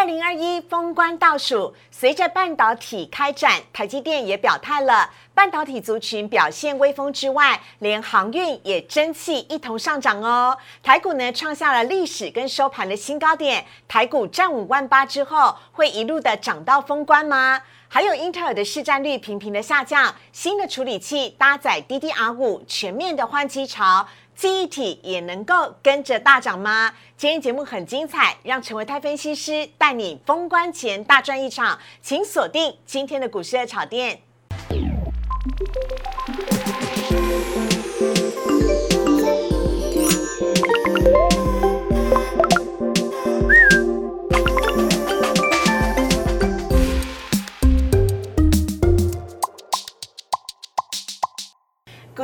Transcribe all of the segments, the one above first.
二零二一封关倒数，随着半导体开展，台积电也表态了。半导体族群表现威风之外，连航运也争气一同上涨哦。台股呢创下了历史跟收盘的新高点，台股站五万八之后，会一路的涨到封关吗？还有英特尔的市占率频频的下降，新的处理器搭载 DDR 五，全面的换机潮。记忆体也能够跟着大涨吗？今天节目很精彩，让陈维泰分析师带你封关前大赚一场，请锁定今天的股市的炒店。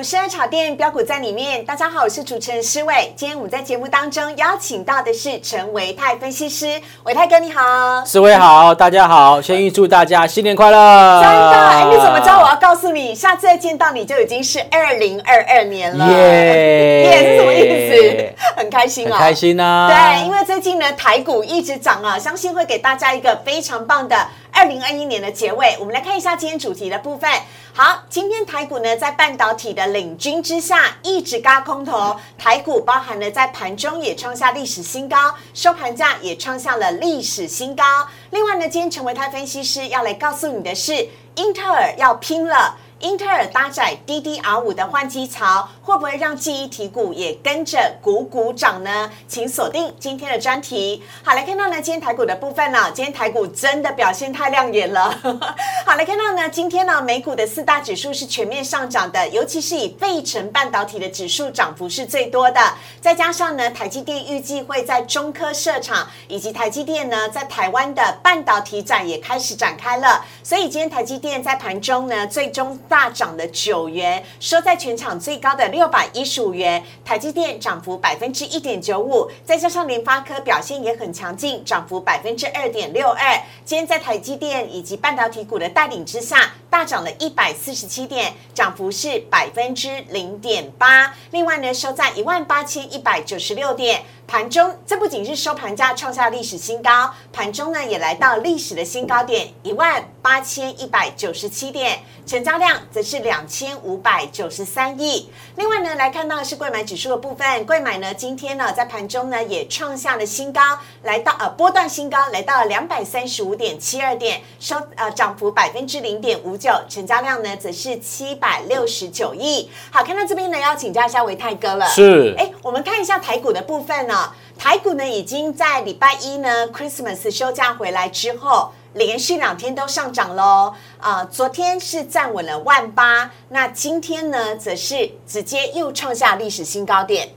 股市的炒店标股在里面。大家好，我是主持人施伟。今天我们在节目当中邀请到的是陈维泰分析师，维泰哥你好，施伟好，大家好，先预祝大家新年快乐。真的？哎，你怎么知道我要告诉你，下次再见到你就已经是二零二二年了？耶，耶是什么意思？很开心啊，开心啊。对，因为最近呢台股一直涨啊，相信会给大家一个非常棒的二零二一年的结尾。我们来看一下今天主题的部分。好，今天台股呢在半导体的领军之下，一直嘎空头。台股包含了在盘中也创下历史新高，收盘价也创下了历史新高。另外呢，今天成为他分析师要来告诉你的是，英特尔要拼了。英特尔搭载 DDR 五的换机槽，会不会让记忆体股也跟着股股涨呢？请锁定今天的专题。好，来看到呢，今天台股的部分呢，今天台股真的表现太亮眼了。好，来看到呢，今天呢，美股的四大指数是全面上涨的，尤其是以费城半导体的指数涨幅是最多的。再加上呢，台积电预计会在中科设厂，以及台积电呢，在台湾的半导体展也开始展开了。所以今天台积电在盘中呢，最终。大涨了九元，收在全场最高的六百一十五元。台积电涨幅百分之一点九五，再加上联发科表现也很强劲，涨幅百分之二点六二。今天在台积电以及半导体股的带领之下，大涨了一百四十七点，涨幅是百分之零点八。另外呢，收在一万八千一百九十六点。盘中，这不仅是收盘价创下历史新高，盘中呢也来到历史的新高点一万八千一百九十七点，成交量则是两千五百九十三亿。另外呢，来看到是贵买指数的部分，贵买呢今天呢在盘中呢也创下了新高，来到呃波段新高，来到两百三十五点七二点，收呃涨幅百分之零点五九，成交量呢则是七百六十九亿。好，看到这边呢要请教一下维泰哥了，是，哎，我们看一下台股的部分呢。台股呢，已经在礼拜一呢，Christmas 休假回来之后，连续两天都上涨喽。啊，昨天是站稳了万八，那今天呢，则是直接又创下历史新高点。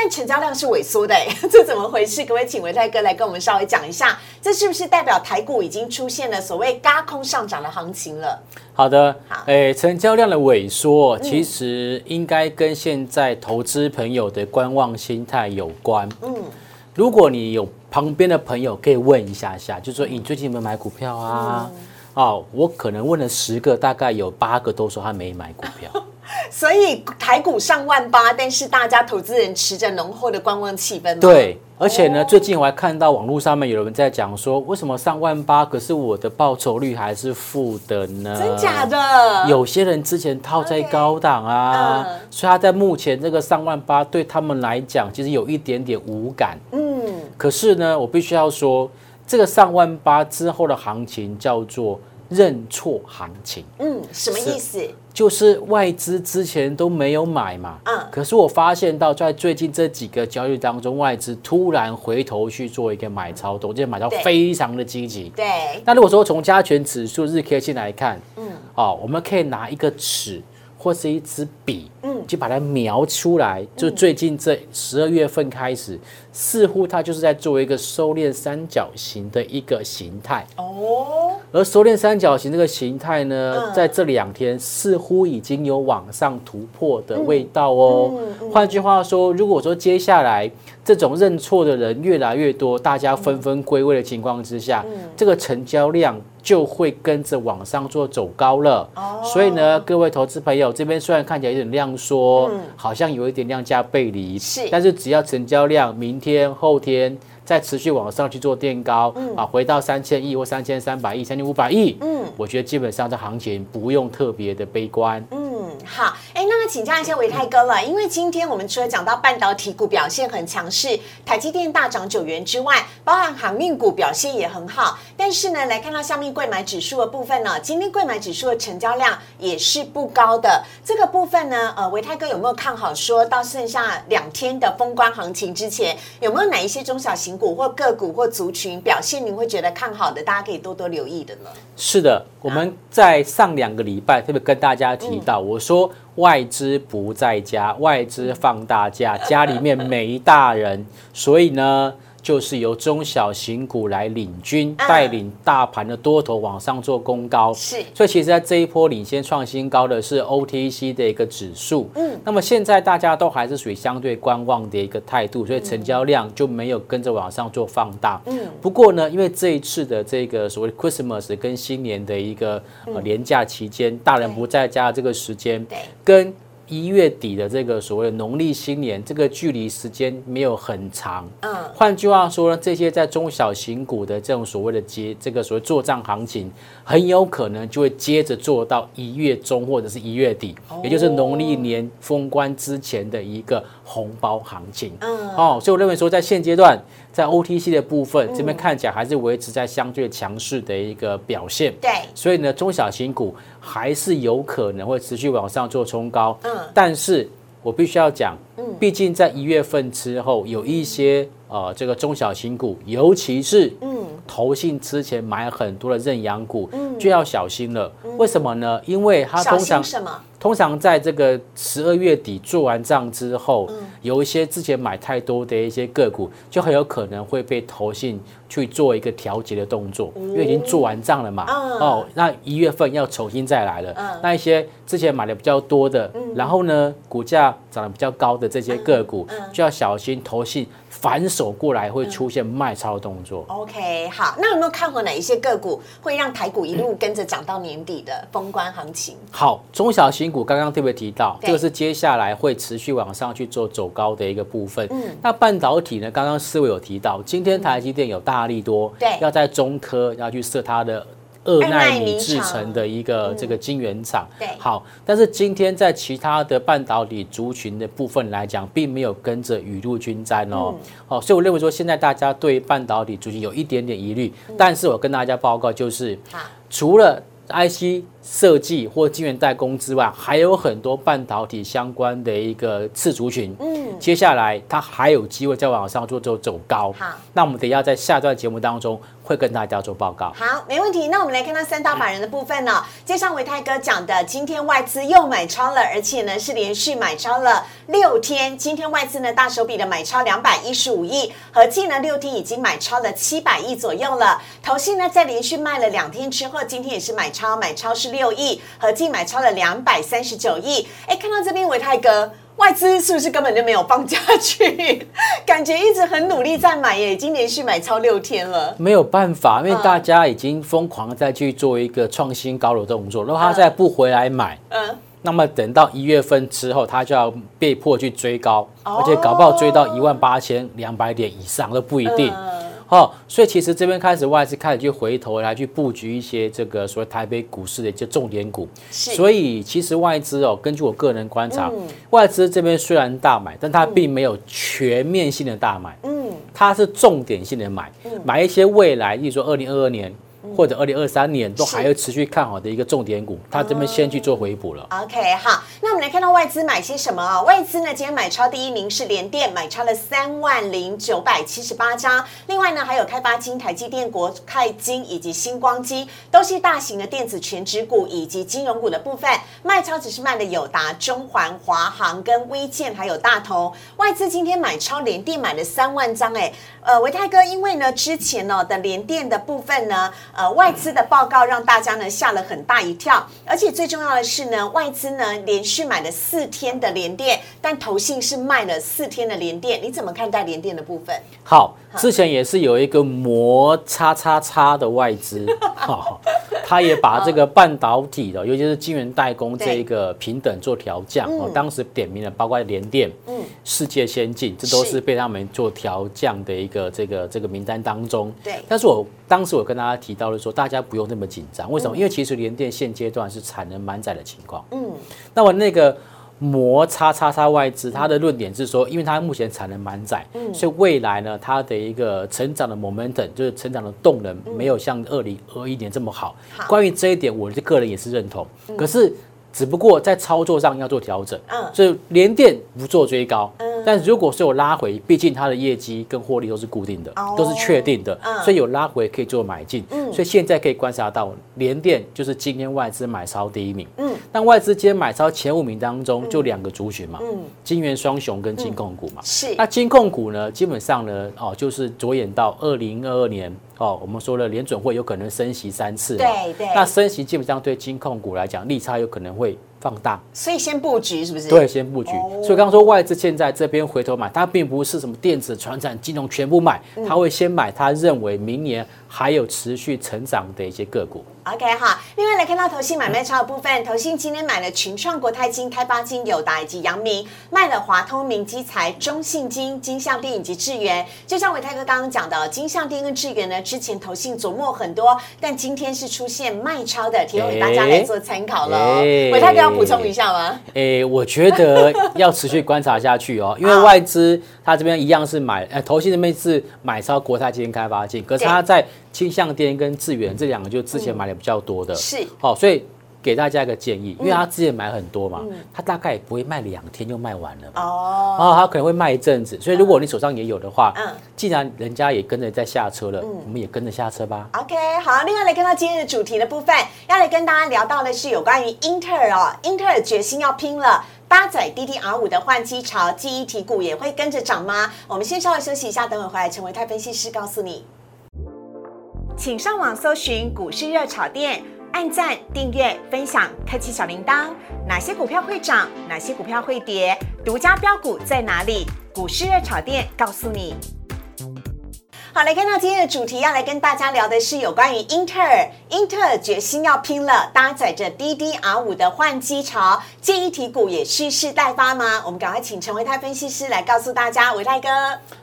但成交量是萎缩的，这怎么回事？各位，请维泰哥来跟我们稍微讲一下，这是不是代表台股已经出现了所谓“嘎空”上涨的行情了？好的，好，诶，成交量的萎缩，其实应该跟现在投资朋友的观望心态有关。嗯，如果你有旁边的朋友可以问一下下，就说你最近有没有买股票啊？哦，我可能问了十个，大概有八个都说他没买股票。所以台股上万八，但是大家投资人持着浓厚的观望气氛。对，而且呢，最近我还看到网络上面有人在讲说，为什么上万八，可是我的报酬率还是负的呢？真假的？有些人之前套在高档啊，所以他在目前这个上万八对他们来讲，其实有一点点无感。嗯，可是呢，我必须要说，这个上万八之后的行情叫做。认错行情，嗯，什么意思？就是外资之前都没有买嘛，嗯，可是我发现到在最近这几个交易当中，外资突然回头去做一个买超，而且买超非常的积极。对，那如果说从加权指数日 K 线来看，嗯，哦，我们可以拿一个尺。或是一支笔，嗯，就把它描出来。就最近这十二月份开始，似乎它就是在做一个收敛三角形的一个形态。哦，而收敛三角形这个形态呢，在这两天似乎已经有往上突破的味道哦。换句话说，如果说接下来这种认错的人越来越多，大家纷纷归位的情况之下，这个成交量。就会跟着往上做走高了，所以呢，各位投资朋友，这边虽然看起来有点量缩，好像有一点量价背离，是，但是只要成交量明天后天再持续往上去做垫高，啊，回到三千亿或三千三百亿、三千五百亿，嗯，我觉得基本上这行情不用特别的悲观。嗯，好，哎，那么请教一下维泰哥了，因为今天我们除了讲到半导体股表现很强势，台积电大涨九元之外，包含航运股表现也很好，但是呢，来看到下面贵买指数的部分呢，今天贵买指数的成交量也是不高的，这个部分呢，呃，维泰哥有没有看好？说到剩下两天的封关行情之前，有没有哪一些中小型股或个股或族群表现您会觉得看好的？大家可以多多留意的呢。是的，我们在上两个礼拜特别跟大家提到，我说外资不在家，外资放大假，家里面没大人，所以呢。就是由中小型股来领军，带领大盘的多头往上做攻高。是，所以其实在这一波领先创新高的是 OTC 的一个指数。嗯，那么现在大家都还是属于相对观望的一个态度，所以成交量就没有跟着往上做放大。嗯，不过呢，因为这一次的这个所谓 Christmas 跟新年的一个呃年假期间，大人不在家的这个时间，对，跟。一月底的这个所谓的农历新年，这个距离时间没有很长。嗯，换句话说呢，这些在中小型股的这种所谓的接这个所谓做账行情，很有可能就会接着做到一月中或者是一月底，也就是农历年封关之前的一个红包行情。嗯，哦，所以我认为说，在现阶段。在 OTC 的部分，这边看起来还是维持在相对强势的一个表现。对，所以呢，中小型股还是有可能会持续往上做冲高。嗯，但是我必须要讲，嗯，毕竟在一月份之后，有一些呃这个中小型股，尤其是嗯投信之前买很多的认养股，嗯，就要小心了。为什么呢？因为它通常什么？通常在这个十二月底做完账之后，有一些之前买太多的一些个股，就很有可能会被投信去做一个调节的动作，因为已经做完账了嘛。哦，那一月份要重新再来了。那一些之前买的比较多的，然后呢股价涨得比较高的这些个股，就要小心投信。反手过来会出现卖超动作。OK，好，那有没有看过哪一些个股会让台股一路跟着涨到年底的封关行情？好，中小型股刚刚特别提到，这个是接下来会持续往上去做走高的一个部分。嗯，那半导体呢？刚刚思维有提到，今天台积电有大力多，对，要在中科要去设它的。二纳米制成的一个这个晶圆厂，对，好，但是今天在其他的半导体族群的部分来讲，并没有跟着雨露均沾哦，哦，所以我认为说现在大家对半导体族群有一点点疑虑，但是我跟大家报告就是，除了 IC 设计或晶圆代工之外，还有很多半导体相关的一个次族群，嗯，接下来它还有机会再往上做走走高，好，那我们等一下在下段节目当中。会跟大家做报告。好，没问题。那我们来看到三大法人的部分呢。接上维泰哥讲的，今天外资又买超了，而且呢是连续买超了六天。今天外资呢大手笔的买超两百一十五亿，合计呢六天已经买超了七百亿左右了。投信呢在连续卖了两天之后，今天也是买超，买超是六亿，合计买超了两百三十九亿。哎，看到这边维泰哥。外资是不是根本就没有放假去？感觉一直很努力在买耶，已经连续买超六天了。没有办法，因为大家已经疯狂再去做一个创新高的动作，如果他再不回来买，嗯，那么等到一月份之后，他就要被迫去追高，而且搞不好追到一万八千两百点以上都不一定。好，所以其实这边开始外资开始去回头来去布局一些这个所谓台北股市的一些重点股。所以其实外资哦，根据我个人观察，外资这边虽然大买，但它并没有全面性的大买。嗯，它是重点性的买，买一些未来，例如说二零二二年。或者二零二三年都还要持续看好的一个重点股，它这边先去做回补了。OK，好，那我们来看到外资买些什么啊？外资呢，今天买超第一名是联电，买超了三万零九百七十八张。另外呢，还有开发金、台积电、国泰金以及星光金，都是大型的电子全指股以及金融股的部分。卖超只是卖的友达、中环、华航跟微建，还有大同。外资今天买超联电买了三万张，哎，呃，维泰哥，因为呢之前呢的联电的部分呢。呃，外资的报告让大家呢吓了很大一跳，而且最重要的是呢，外资呢连续买了四天的连跌，但投信是卖了四天的连电，你怎么看待连电的部分？好，之前也是有一个摩叉叉叉的外资，他也把这个半导体的，尤其是晶圆代工对这一个平等做调降。哦嗯，当时点名了，包括联电、嗯，世界先进，这都是是被他们做调降的一个这个这个名单当中。对但是我当时我跟大家提到了说，大家不用那么紧张，为什么？嗯因为其实联电现阶段是产能满载的情况。嗯，那么那个摩叉叉叉外资，它的论点是说，因为它目前产能满载，嗯。所以未来呢，它的一个成长的 momentum 就是成长的动能，没有像二零二一年这么好。好。关于这一点，我个人也是认同。可是只不过在操作上要做调整，嗯。所以联电不做追高，嗯但如果是有拉回，毕竟它的业绩跟获利都是固定的，哦。都是确定的，嗯。所以有拉回可以做买进，嗯。所以现在可以观察到联电就是今天外资买超第一名，嗯。但外资今天买超前五名当中就两个族群嘛，嗯，金元双雄跟金控股嘛，是。那金控股呢，基本上呢，哦，就是着眼到二零二二年，哦，我们说了联准会有可能升息三次嘛，对对。那升息基本上对金控股来讲，利差有可能会放大，所以先布局是不是？对，先布局。哦所以刚刚说外资现在这边回头买，它并不是什么电子、船产、金融全部买，嗯它会先买它认为明年还有持续成长的一些个股。OK 哈，另外来看到投信买卖超的部分，投信今天买了群创、国泰金、开发金、友达以及阳明，卖了华通、明基材、中信金、金相电以及智源。就像伟泰哥刚刚讲的，金相电跟智源呢，之前投信琢磨很多，但今天是出现卖超的，提供给大家来做参考喽。哎伟泰哥要补充一下吗？诶，我觉得要持续观察下去哦，因为外资它这边一样是买，呃，投信这边是买超国泰金、开发金，可是它在清相电跟智源这两个就之前买的比较多的，是好、所以给大家一个建议，因嗯为他之前买很多嘛，他大概也不会卖两天就卖完了吧。哦，哦，它可能会卖一阵子，所以如果你手上也有的话，嗯既然人家也跟着在下车了，我们也跟着下车吧。OK，好，另外来看到今天的主题的部分，要来跟大家聊到的是有关于英特尔哦，英特尔决心要拼了。搭载 DDR 五的换机潮，记忆体股也会跟着涨吗？我们先稍微休息一下，等会回来成为泰分析师告诉你。请上网搜寻股市热炒店，按赞、订阅、分享，开启小铃铛。哪些股票会涨？哪些股票会跌？独家标股在哪里？股市热炒店告诉你。好，来看到今天的主题，要来跟大家聊的是有关于英特尔，英特尔决心要拼了，搭载着 DDR 五的换机潮，记忆体股也蓄势待发吗？我们赶快请陈维泰分析师来告诉大家，维泰哥，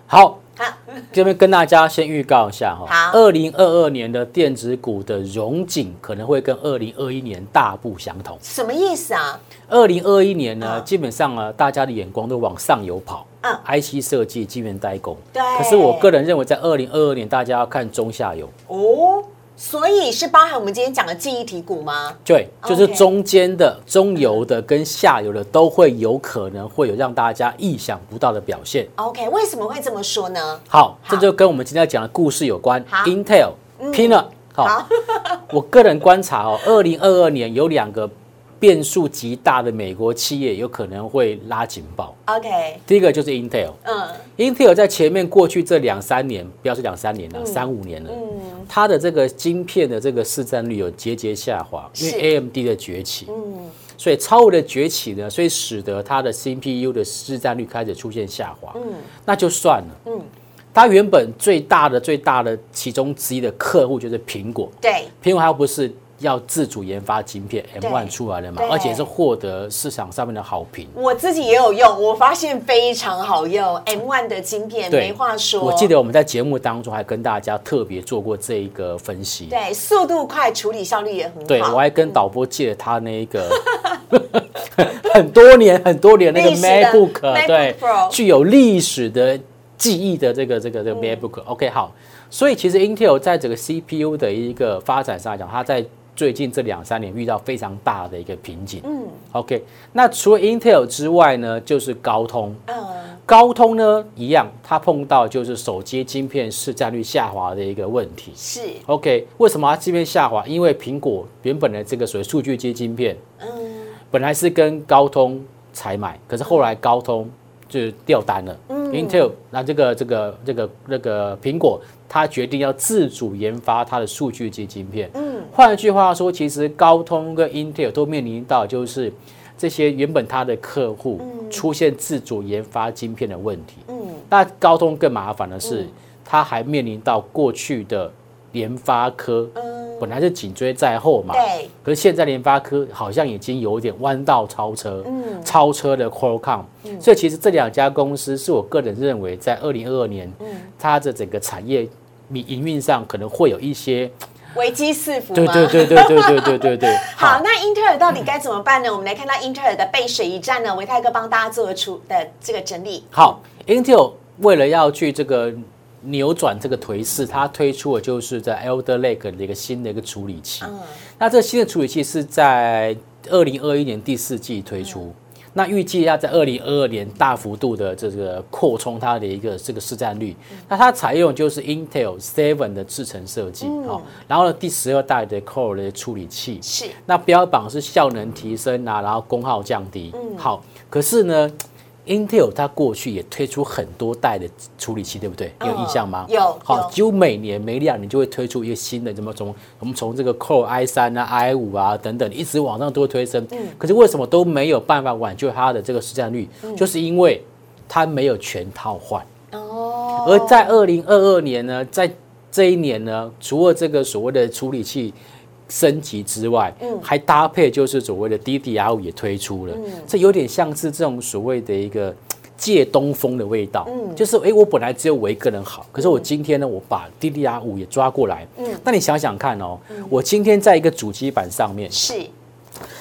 好，好，这边跟大家先预告一下哈，好。二零二二年的电子股的融景可能会跟二零二一年大不相同。什么意思啊？二零二一年呢，嗯。基本上啊，大家的眼光都往上游跑，嗯，IC 设计、晶圆代工。对。可是我个人认为，在二零二二年，大家要看中下游，哦，所以是包含我们今天讲的记忆体股吗？对，就是中间的、中游的跟下游的都会有可能会有让大家意想不到的表现。OK，为什么会这么说呢？好，好这就跟我们今天要讲的故事有关，Intel 拼了。好，好，我个人观察哦，二零二二年有两个变数极大的美国企业有可能会拉警报。OK，第一个就是 Intel。嗯 Intel 在前面过去这两三年，不要说两三年了，三五年了，嗯它的这个晶片的这个市占率有节节下滑，因是。为 AMD 的崛起，嗯，所以超微的崛起呢，所以使得它的 CPU 的市占率开始出现下滑，嗯。那就算了，嗯，它原本最大的最大的其中之一的客户就是苹果，对，苹果还不是要自主研发晶片对 M1 出来了嘛，而且是获得市场上面的好评。我自己也有用，我发现非常好用，M1 的晶片对没话说。我记得我们在节目当中还跟大家特别做过这一个分析。对，速度快，处理效率也很好。对，我还跟导播借了他那一个 很多年、很多年那个历史的 MacBook，MacBook 对具有历史的记忆的这个这个这个 MacBook。OK，好，所以其实 Intel 在整个 CPU 的一个发展上来讲，它在最近这两三年遇到非常大的一个瓶颈。嗯 OK，那除了 Intel 之外呢，就是高通。嗯高通呢，一样，它碰到就是手机晶片市占率下滑的一个问题。是 OK，为什么它晶片下滑？因为苹果原本的这个所谓数据接晶片，嗯本来是跟高通采买，可是后来高通就掉单了。嗯 Intel 那这个这个这个那个苹果，它决定要自主研发它的数据及晶片。嗯换一句话说，其实高通跟 Intel 都面临到就是这些原本它的客户出现自主研发晶片的问题。嗯那高通更麻烦的是，它还面临到过去的联发科嗯本来是紧追在后嘛，对，可是现在联发科好像已经有点弯道超车，嗯。超车的 Qualcomm，、所以其实这两家公司是我个人认为在二零二二年，嗯。它的整个产业营营运上可能会有一些，危机四伏对吗？对对对对对对对对，好，那英特尔到底该怎么办呢？我们来看到英特尔的背水一战呢，维泰哥帮大家做出的这个整理。好，Intel 为了要去这个扭转这个颓势，它推出的就是在 Elder Lake 的一个新的一个处理器。嗯那这个新的处理器是在二零二一年第四季推出。那预计要在二零二二年大幅度的这个扩充它的一个这个市占率。那它采用就是 Intel Seven 的制程设计，好、然后呢第十二代的 Core 的处理器，是那标榜是效能提升啊，然后功耗降低。好，可是呢，Intel 它过去也推出很多代的处理器，对不对？你有印象吗？有有好，几乎每年每两年就会推出一个新的，怎么从我们从这个 Core i 三啊、i 五啊等等，一直往上都会推升。可是为什么都没有办法挽救它的这个市占率？就是因为它没有全套换。哦，而在二零二二年呢，在这一年呢，除了这个所谓的处理器升级之外，嗯。还搭配就是所谓的 DDR 五也推出了，嗯。这有点像是这种所谓的一个。借东风的味道，嗯。就是诶，我本来只有我一个人好，可是我今天呢，我把 DDR 五也抓过来，嗯。那你想想看哦，我今天在一个主机板上面，是。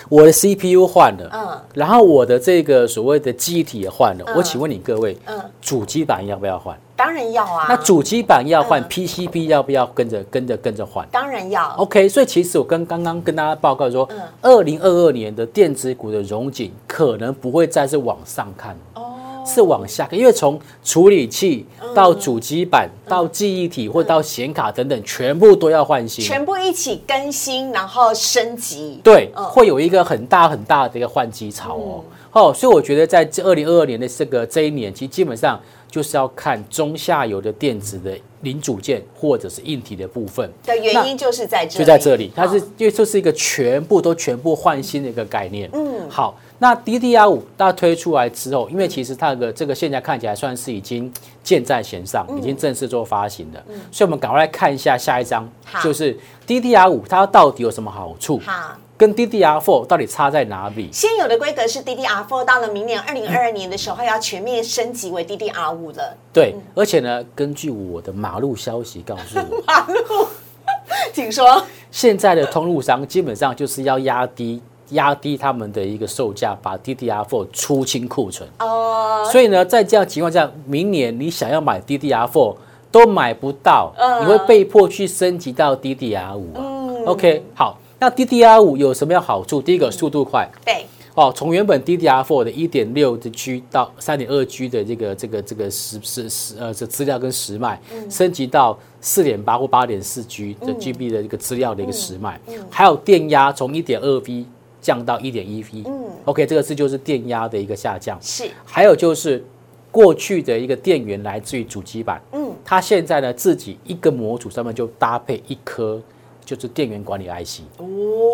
我的 CPU 换了，嗯。然后我的这个所谓的记忆体也换了，嗯。我请问你各位，嗯，主机板要不要换？当然要啊。那主机板要换嗯，PCB 要不要跟着跟着跟着换当然要。？OK，所以其实我跟刚刚跟大家报告说嗯，二零二二年的电子股的融景可能不会再是往上看，哦，是往下看，因为从处理器嗯到主机板到记忆体或到显卡等等，全部都要换新。全部一起更新，然后升级。对，嗯会有一个很大很大的一个换机潮哦。哦，所以我觉得在这二零二二年的这个这一年，其实基本上就是要看中下游的电子的零组件或者是硬体的部分。的原因就是在这里，就在这里，它是因为这是一个全部都全部换新的一个概念。嗯好，那 DDR 五大家推出来之后，因为其实它的这个现在看起来算是已经箭在弦上，已经正式做发行了，所以我们赶快来看一下下一章，就是 DDR 五它到底有什么好处，好。跟 DDR4 到底差在哪里？现有的规格是 DDR4，到了明年二零二二年的时候要全面升级为 DDR5 了。对，而且呢，根据我的马路消息告诉我，马路，请说。现在的通路商基本上就是要压低压低他们的一个售价，把 DDR4 出清库存。哦，所以呢，在这样情况下，明年你想要买 DDR4 都买不到，嗯你会被迫去升级到 DDR5 啊。嗯 OK，好，那 DDR 五有什么样好处？第一个，速度快。对，哦，从原本 DDR4 的一点六的 G 到三点二 G 的这个这个这个时时时呃这资料跟时脉，升级到四点八或八点四 G 的 GB 的一个资料的一个时脉，还有电压从一点二 V 降到一点一 V。嗯。OK，这个是就是电压的一个下降。是，还有就是过去的一个电源来自于主机板，嗯，它现在呢自己一个模组上面就搭配一颗就是电源管理 IC。哦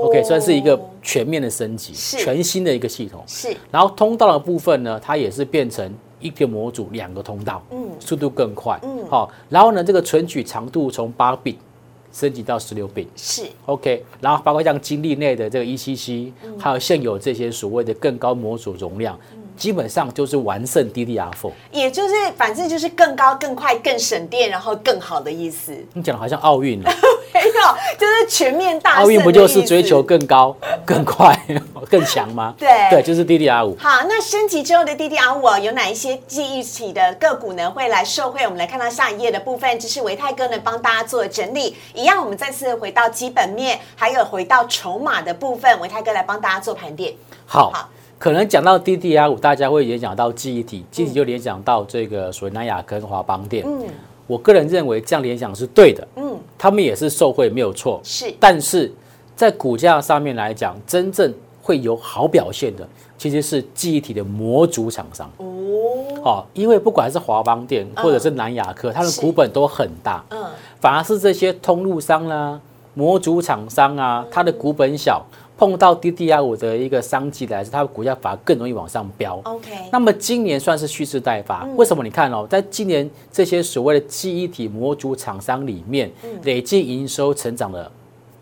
OK，算是一个全面的升级，是全新的一个系统。是，然后通道的部分呢，它也是变成一个模组两个通道，嗯速度更快，嗯好、然后呢，这个存取长度从八 bit 升级到十六 bit。是，OK，然后包括像精力内的这个 ECC，、还有现有这些所谓的更高模组容量，基本上就是完胜 DDR4。也就是反正就是更高、更快、更省电，然后更好的意思。你讲的好像奥运了，就是全面大胜奥运不就是追求更高、更快、更强吗？对对，就是 DDR 五。好，那升级之后的 DDR 五、哦、有哪一些记忆体的个股呢会来受惠？我们来看到下一页的部分，这是维泰哥呢帮大家做整理。一样，我们再次回到基本面，还有回到筹码的部分，维泰哥来帮大家做盘点。好，好可能讲到 DDR 五，大家会联想到记忆体，记忆体就联想到这个所谓南亚跟华邦电。嗯我个人认为这样联想是对的，嗯，他们也是受惠没有错。是。但是在股价上面来讲，真正会有好表现的，其实是记忆体的模组厂商。哦，好，因为不管是华邦电或者是南亚科，它的股本都很大，嗯，反而是这些通路商啦、模组厂商啊，它的股本小，碰到 DDR 五的一个商机来，它的股价反而更容易往上飙。OK，那么今年算是蓄势待发，为什么？你看哦，在今年这些所谓的记忆体模组厂商里面，累计营收成长的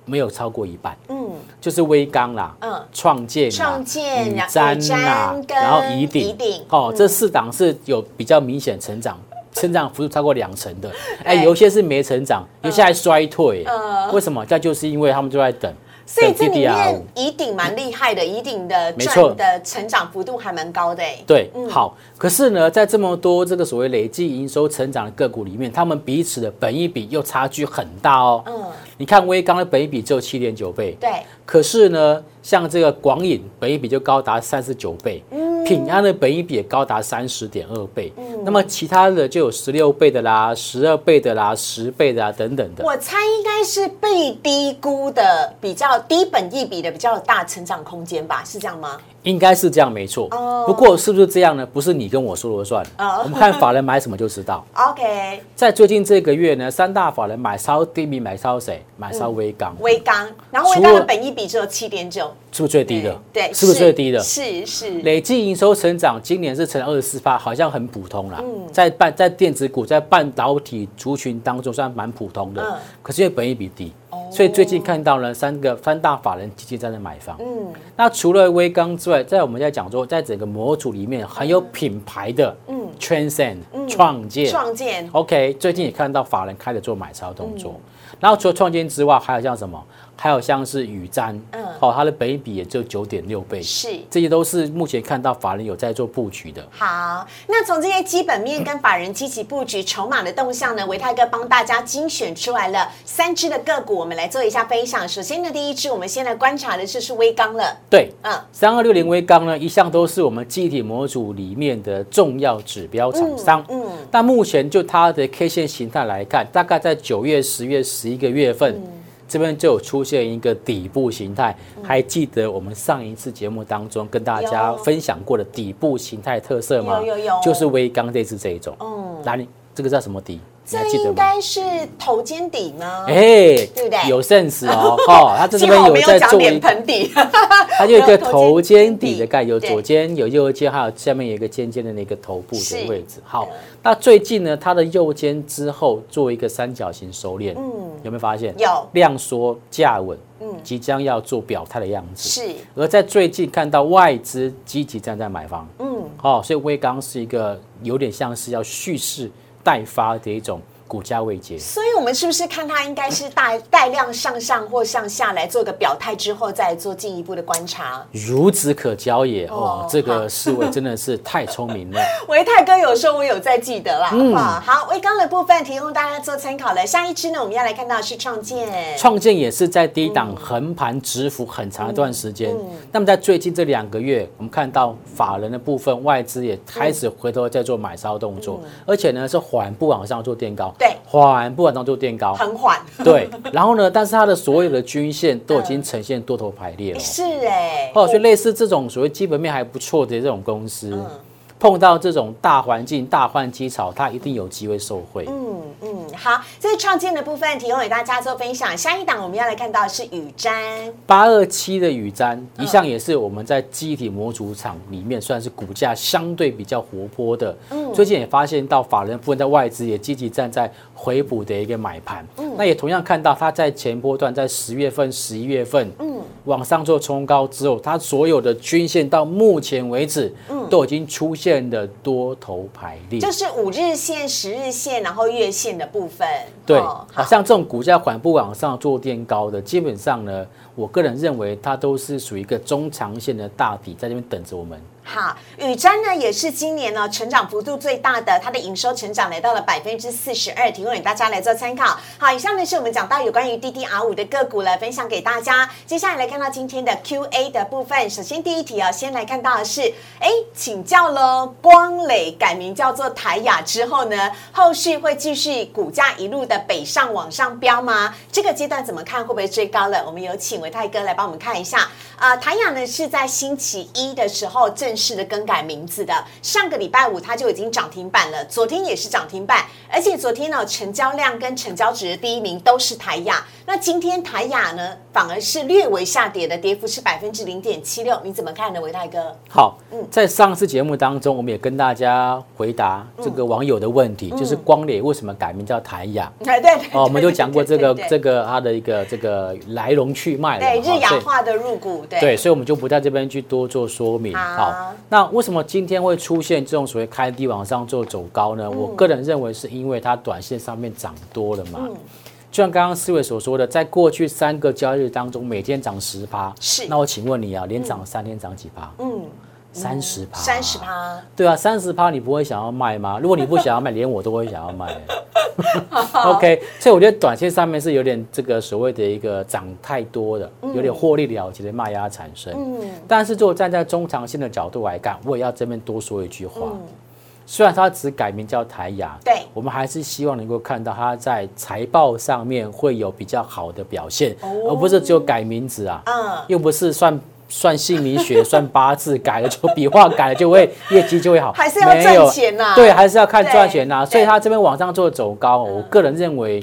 没有超过一半，嗯。就是微刚啦，嗯，创建啦、创建瞻啦然后宜宜鼎。鼎，哦，嗯。这四档是有比较明显成长。成长幅度超过两成的，哎，对。有些是没成长，有些还衰退。嗯。为什么？这就是因为他们就在，等所以这里面乙鼎蛮厉害的，乙鼎的赚的成长幅度还蛮高的哎。对，好。可是呢，在这么多这个所谓累计营收成长的个股里面，他们彼此的本益比又差距很大哦。嗯，你看微刚的本益比只有七点九倍，对，可是呢，像这个广影本益比就高达三十九倍，平安的本益比也高达三十点二倍。那么其他的就有十六倍的啦、十二倍的啦、十倍的啦等等的。我猜应该是被低估的，比较低本益比的，比较大成长空间吧？是这样吗？应该是这样，没错。哦不过是不是这样呢？不是你跟我说了算。哦我们看法人买什么就知道。OK，在最近这个月呢，三大法人买超低迷，买超谁？买超微钢，微钢，然后微钢的本益比只有七点九，是不是最低的？对，是不是最低的？是是，累计营收成长，今年是成二十四趴，好像很普通啦。嗯在半在电子股在半导体族群当中算蛮普通的，嗯可是因为本益比低，所以最近看到了三个三大法人基金在那买房。嗯那除了微刚之外，在我们在讲说，在整个模组里面很有品牌的，嗯嗯，Transcend、创建、创建 OK，最近也看到法人开始做买超动作。嗯然后除了创建之外，还有像什么？还有像是宇瞻，嗯嗯，哦，它的本益比也就九点六倍，是。这些都是目前看到法人有在做布局的。好，那从这些基本面跟法人积极布局、筹码的动向呢，维泰哥帮大家精选出来了三只的个股，我们来做一下分享。首先呢，第一支我们先来观察的就是微刚了，对，嗯，三二六零微钢呢，一向都是我们记忆体模组里面的重要指标厂商。嗯嗯但目前就它的 K 线形态来看，大概在九月、十月、十一个月份。嗯这边就有出现一个底部形态，还记得我们上一次节目当中跟大家分享过的底部形态特色吗？有有有就是微钢这次这一种。嗯哪里？这个叫什么底？你这还记得吗？应该是头肩底呢。哎，对不对有 sense 哦，哦，它这幸边有在做一脸盆底，它就有一个头肩底的概念，有左肩，有右肩，还有下面有一个尖尖的那个头部是的位置。好嗯，那最近呢，它的右肩之后做一个三角形收敛，嗯有没有发现？有。量缩价稳，嗯。即将要做表态的样子。是，而在最近看到外资积极站在买房，嗯，哦，所以威刚是一个有点像是要蓄势待发的一种股价未结。所以我们是不是看它应该是大带量向上或向下来做个表态之后，再做进一步的观察？孺子可教也哦哦，这个思维真的是太聪明了。维泰哥有说，我有在记得啦。嗯哇，好，微刚的部分提供大家做参考了。下一支呢，我们要来看到是创建，创建也是在低档横盘直幅很长一段时间。嗯那么在最近这两个月，我们看到法人的部分，外资也开始回头在做买超动作，而且呢是缓步往上做垫高，对缓不管当做垫高，很缓，对。然后呢，但是它的所有的均线都已经呈现多头排列了。是哎、哦，所以类似这种所谓基本面还不错的这种公司，嗯碰到这种大环境、大换机潮，它一定有机会受惠。嗯嗯，好，这是创建的部分提供给大家做分享。下一档我们要来看到是雨瞻，八二七的雨瞻嗯一向也是我们在记忆体模组厂里面算是股价相对比较活泼的。嗯最近也发现到法人部分在外资也积极站在回补的一个买盘。嗯那也同样看到它在前波段在十月份、十一月份，嗯往上做冲高之后，它所有的均线到目前为止，嗯都已经出现了多头排列。嗯就是五日线、十日线，然后月线的部分。对，哦好像这种股价缓步往上做垫高的，基本上呢，我个人认为它都是属于一个中长线的大底，在这边等着我们。好，宇瞻呢也是今年呢成长幅度最大的，它的营收成长来到了百分之四十二，提供给大家来做参考。好，以上呢是我们讲到有关于 DDR 五的个股了，分享给大家。接下来来看到今天的 Q&A 的部分，首先第一题哦，先来看到的是，哎，请教喽，光磊改名叫做台雅之后呢，后续会继续股价一路的北上往上飙吗？这个阶段怎么看？会不会追高了？我们有请维泰哥来帮我们看一下。啊、台雅呢是在星期一的时候正式的更改名字的，上个礼拜五它就已经涨停板了，昨天也是涨停板，而且昨天呢成交量跟成交值的第一名都是台亚，那今天台雅呢，反而是略微下跌的，跌幅是百分之零点七六，你怎么看呢，维泰哥？好，嗯在上次节目当中，我们也跟大家回答这个网友的问题，就是光磊为什么改名叫台雅？哎，对，哦，我们就讲过这个这个它的一个这个来龙去脉对，日亚化的入股，对，对，所以我们就不在这边去多做说明。好，那为什么今天会出现这种所谓开低往上做走高呢？我个人认为是因为它短线上面涨多了嘛。就像刚刚思维所说的，在过去三个交易日当中，每天涨十趴。是。那我请问你啊，连涨三天涨几趴？嗯，三十趴。三十趴。对啊，三十趴你不会想要卖吗？如果你不想要卖，连我都会想要卖。OK，所以我觉得短线上面是有点这个所谓的一个涨太多的，有点获利了结的卖压产生。嗯。但是，如果站在中长线的角度来看，我也要这边多说一句话。虽然它只改名叫台雅，对，我们还是希望能够看到它在财报上面会有比较好的表现，而不是只有改名字啊，嗯，又不是算 算姓名学、算八字，改了就笔画改了就会业绩就会好，还是要赚钱呐？对，还是要看赚钱呐。所以它这边往上做走高，我个人认为。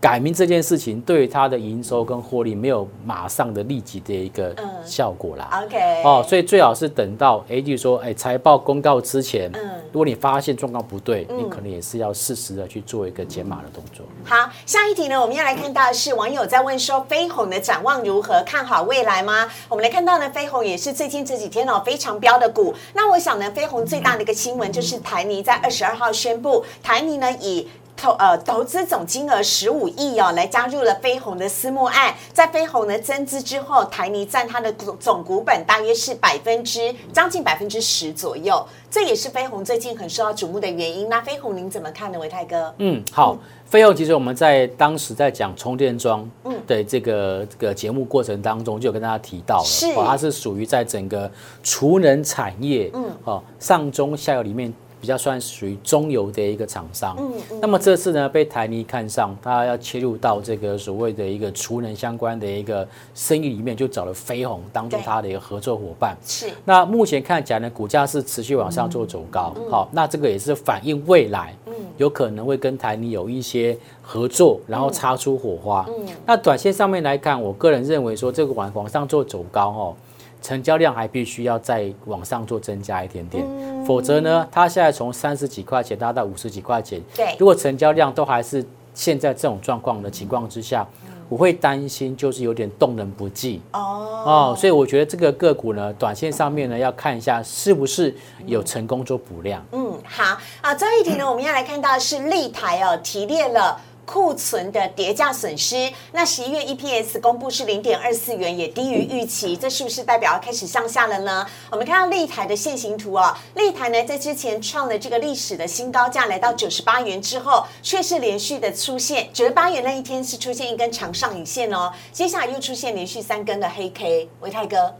改名这件事情对它的营收跟获利没有马上的立即的一个效果啦。OK，哦，所以最好是等到哎，就是说哎，财报公告之前，嗯，如果你发现状况不对，你可能也是要适时的去做一个减码的动作。好，下一题呢，我们要来看到的是网友在问说，飞鸿的展望如何？看好未来吗？我们来看到呢，飞鸿也是最近这几天哦非常标的股。那我想呢，飞鸿最大的一个新闻就是台泥在二十二号宣布，台泥呢以投呃投资总金额十五亿哦，来加入了飞鸿的私募案。在飞鸿呢增资之后，台泥占它的总总股本大约是百分之将近百分之十左右，这也是飞鸿最近很受到瞩目的原因。那飞鸿您怎么看呢，维泰哥？嗯，好，飞鸿其实我们在当时在讲充电桩的这个这个节目过程当中，就有跟大家提到了，是它是属于在整个储能产业，嗯，哦上中下游里面。比较算属于中游的一个厂商，嗯，那么这次呢被台泥看上，他要切入到这个所谓的一个储能相关的一个生意里面，就找了飞鸿当做他的一个合作伙伴。是，那目前看起来呢，股价是持续往上做走高，好，那这个也是反映未来，嗯，有可能会跟台泥有一些合作，然后擦出火花。嗯，那短线上面来看，我个人认为说这个往往上做走高哦。成交量还必须要再往上做增加一点点，否则呢，它现在从三十几块钱拉到五十几块钱，对，如果成交量都还是现在这种状况的情况之下，我会担心就是有点动能不济哦哦，所以我觉得这个个股呢，短线上面呢要看一下是不是有成功做补量。嗯，好啊，最后一题呢，我们要来看到是立台哦提炼了。库存的叠价损失，那十一月 EPS 公布是零点二四元，也低于预期，这是不是代表要开始向下了呢？我们看到立台的线形图哦，立台呢在之前创了这个历史的新高价，来到九十八元之后，却是连续的出现九十八元那一天是出现一根长上影线哦，接下来又出现连续三根的黑 K，维泰哥，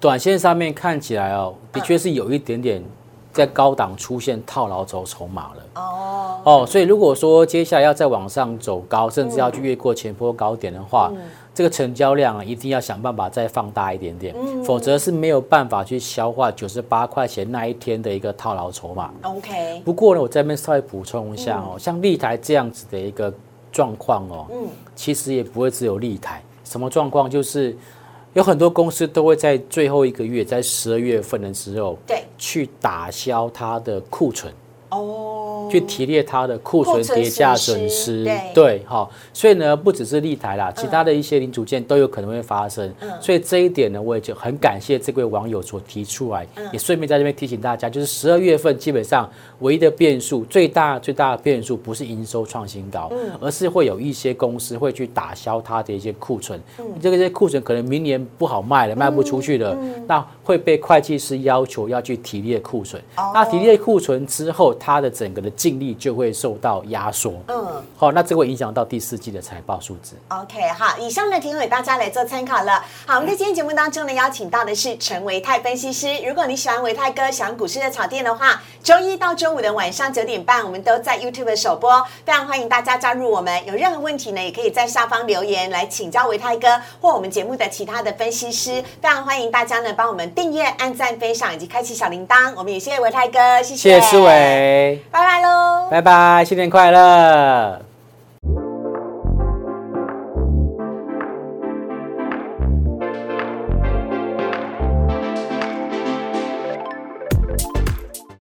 短线上面看起来哦，的确是有一点点。在高档出现套牢走筹码了。哦。哦，所以如果说接下来要再往上走高，甚至要去越过前波高点的话，这个成交量啊一定要想办法再放大一点点，否则是没有办法去消化九十八块钱那一天的一个套牢筹码。OK，不过呢，我这边稍微补充一下哦，像立台这样子的一个状况哦，嗯，其实也不会只有立台，什么状况？就是。有很多公司都会在最后一个月，在十二月份的时候，对，去打消它的库存。哦，去提炼它的库存叠加损失，对，好，所以呢，不只是立台啦，其他的一些零组件都有可能会发生。所以这一点呢，我也就很感谢这位网友所提出来，也顺便在这边提醒大家，就是十二月份基本上唯一的变数，最大最大的变数不是营收创新高，而是会有一些公司会去打消它的一些库存。这个些库存可能明年不好卖了，卖不出去了，那会被会计师要求要去提炼库存。那提炼库存之后。它的整个的净利就会受到压缩，嗯，好，那这会影响到第四季的财报数字。OK，好，以上呢提供给大家来做参考了。好，我们在今天节目当中呢，邀请到的是陈维泰分析师。如果你喜欢维泰哥，喜欢股市的炒店的话，周一到周五的晚上九点半，我们都在 YouTube 首播，非常欢迎大家加入我们。有任何问题呢，也可以在下方留言来请教维泰哥或我们节目的其他的分析师。非常欢迎大家呢，帮我们订阅、按赞、分享以及开启小铃铛。我们也谢谢维泰哥，谢谢，谢谢思维。拜拜拜拜，新年快乐！